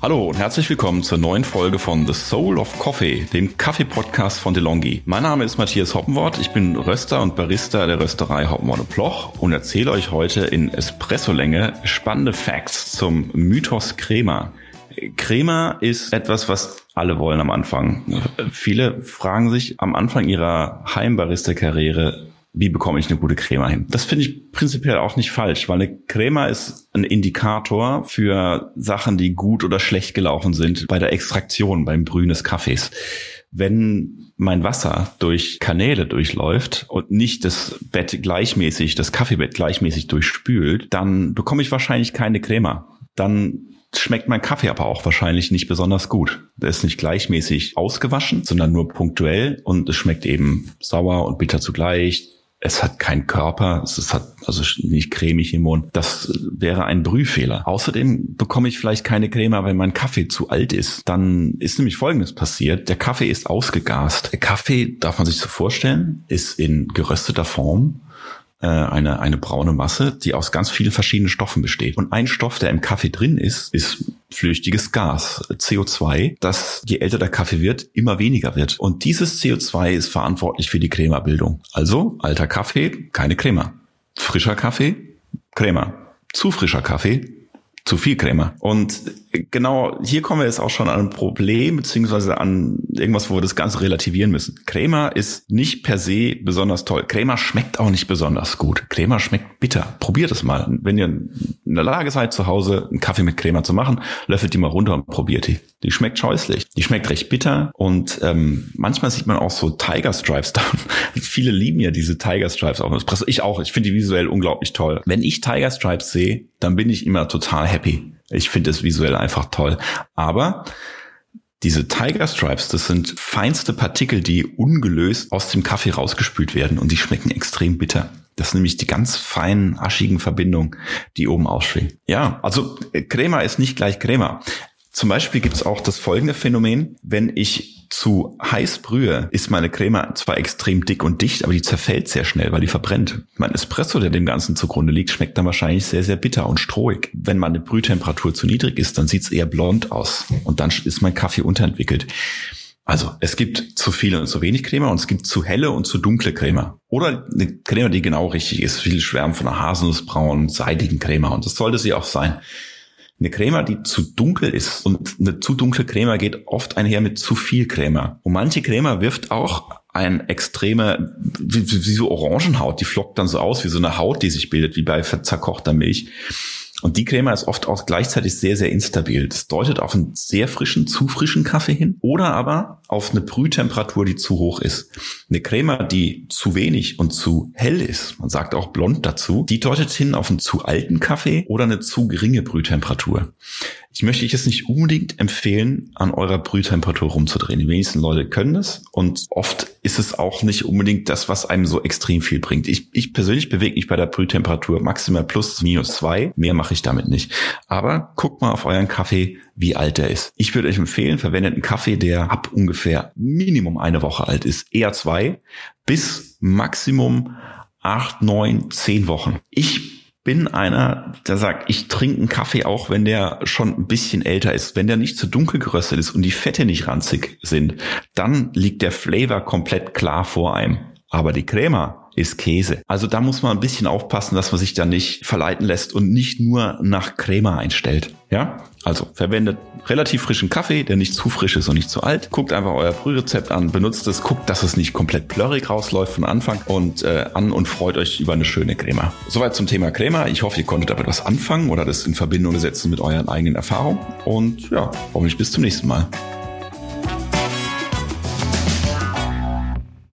Hallo und herzlich willkommen zur neuen Folge von The Soul of Coffee, dem Kaffee-Podcast von DeLonghi. Mein Name ist Matthias Hoppenwort, ich bin Röster und Barista der Rösterei Hoppenwort Ploch und erzähle euch heute in Espresso-Länge spannende Facts zum Mythos Crema. Crema ist etwas, was alle wollen am Anfang. Viele fragen sich am Anfang ihrer Heimbarista-Karriere, wie bekomme ich eine gute Crema hin? Das finde ich prinzipiell auch nicht falsch, weil eine Crema ist ein Indikator für Sachen, die gut oder schlecht gelaufen sind bei der Extraktion, beim Brühen des Kaffees. Wenn mein Wasser durch Kanäle durchläuft und nicht das Bett gleichmäßig, das Kaffeebett gleichmäßig durchspült, dann bekomme ich wahrscheinlich keine Crema. Dann schmeckt mein Kaffee aber auch wahrscheinlich nicht besonders gut. Der ist nicht gleichmäßig ausgewaschen, sondern nur punktuell und es schmeckt eben sauer und bitter zugleich es hat keinen Körper, es hat also nicht cremig im Mund. Das wäre ein Brühfehler. Außerdem bekomme ich vielleicht keine Creme, wenn mein Kaffee zu alt ist. Dann ist nämlich Folgendes passiert. Der Kaffee ist ausgegast. Der Kaffee, darf man sich so vorstellen, ist in gerösteter Form äh, eine, eine braune Masse, die aus ganz vielen verschiedenen Stoffen besteht. Und ein Stoff, der im Kaffee drin ist, ist flüchtiges Gas, CO2, das je älter der Kaffee wird, immer weniger wird. Und dieses CO2 ist verantwortlich für die Cremabildung. Also alter Kaffee, keine Crema. Frischer Kaffee, Crema. Zu frischer Kaffee, zu viel Crema. Und genau hier kommen wir jetzt auch schon an ein Problem, beziehungsweise an irgendwas, wo wir das Ganze relativieren müssen. Crema ist nicht per se besonders toll. Crema schmeckt auch nicht besonders gut. Crema schmeckt bitter. Probiert es mal. Wenn ihr in der Lage seid, zu Hause einen Kaffee mit Crema zu machen, löffelt die mal runter und probiert die. Die schmeckt scheußlich. Die schmeckt recht bitter und ähm, manchmal sieht man auch so Tiger Stripes da. Viele lieben ja diese Tiger Stripes auch. Ich auch. Ich finde die visuell unglaublich toll. Wenn ich Tiger Stripes sehe, dann bin ich immer total happy. Ich finde es visuell einfach toll. Aber diese Tiger Stripes, das sind feinste Partikel, die ungelöst aus dem Kaffee rausgespült werden und die schmecken extrem bitter. Das sind nämlich die ganz feinen, aschigen Verbindungen, die oben ausschwingen. Ja, also Crema ist nicht gleich Crema. Zum Beispiel gibt es auch das folgende Phänomen. Wenn ich zu heiß brühe, ist meine Creme zwar extrem dick und dicht, aber die zerfällt sehr schnell, weil die verbrennt. Mein Espresso, der dem Ganzen zugrunde liegt, schmeckt dann wahrscheinlich sehr, sehr bitter und strohig. Wenn meine Brühtemperatur zu niedrig ist, dann sieht es eher blond aus und dann ist mein Kaffee unterentwickelt. Also es gibt zu viele und zu wenig Creme und es gibt zu helle und zu dunkle Creme. Oder eine Creme, die genau richtig ist. Viele schwärmen von einer haselnussbraunen, seidigen Creme und das sollte sie auch sein. Eine Crema, die zu dunkel ist und eine zu dunkle Crema geht oft einher mit zu viel Crema. Und manche Crema wirft auch ein extreme, wie, wie so Orangenhaut, die flockt dann so aus wie so eine Haut, die sich bildet, wie bei zerkochter Milch. Und die Crema ist oft auch gleichzeitig sehr, sehr instabil. Das deutet auf einen sehr frischen, zu frischen Kaffee hin oder aber auf eine Brühtemperatur, die zu hoch ist. Eine Crema, die zu wenig und zu hell ist, man sagt auch blond dazu, die deutet hin auf einen zu alten Kaffee oder eine zu geringe Brühtemperatur. Ich möchte ich es nicht unbedingt empfehlen, an eurer Brühtemperatur rumzudrehen. Die wenigsten Leute können das und oft ist es auch nicht unbedingt das, was einem so extrem viel bringt. Ich, ich persönlich bewege mich bei der Brühtemperatur maximal plus minus zwei. Mehr mache ich damit nicht. Aber guckt mal auf euren Kaffee, wie alt er ist. Ich würde euch empfehlen, verwendet einen Kaffee, der ab ungefähr Minimum eine Woche alt ist. Eher zwei bis Maximum acht, neun, zehn Wochen. Ich bin einer, der sagt, ich trinke einen Kaffee auch, wenn der schon ein bisschen älter ist. Wenn der nicht zu dunkel geröstet ist und die Fette nicht ranzig sind, dann liegt der Flavor komplett klar vor einem. Aber die Crema ist Käse. Also da muss man ein bisschen aufpassen, dass man sich da nicht verleiten lässt und nicht nur nach Crema einstellt. Ja? Also verwendet relativ frischen Kaffee, der nicht zu frisch ist und nicht zu alt. Guckt einfach euer Brührezept an, benutzt es, guckt, dass es nicht komplett plörrig rausläuft von Anfang und äh, an und freut euch über eine schöne Crema. Soweit zum Thema Crema. Ich hoffe, ihr konntet damit was anfangen oder das in Verbindung setzen mit euren eigenen Erfahrungen. Und ja, hoffentlich bis zum nächsten Mal.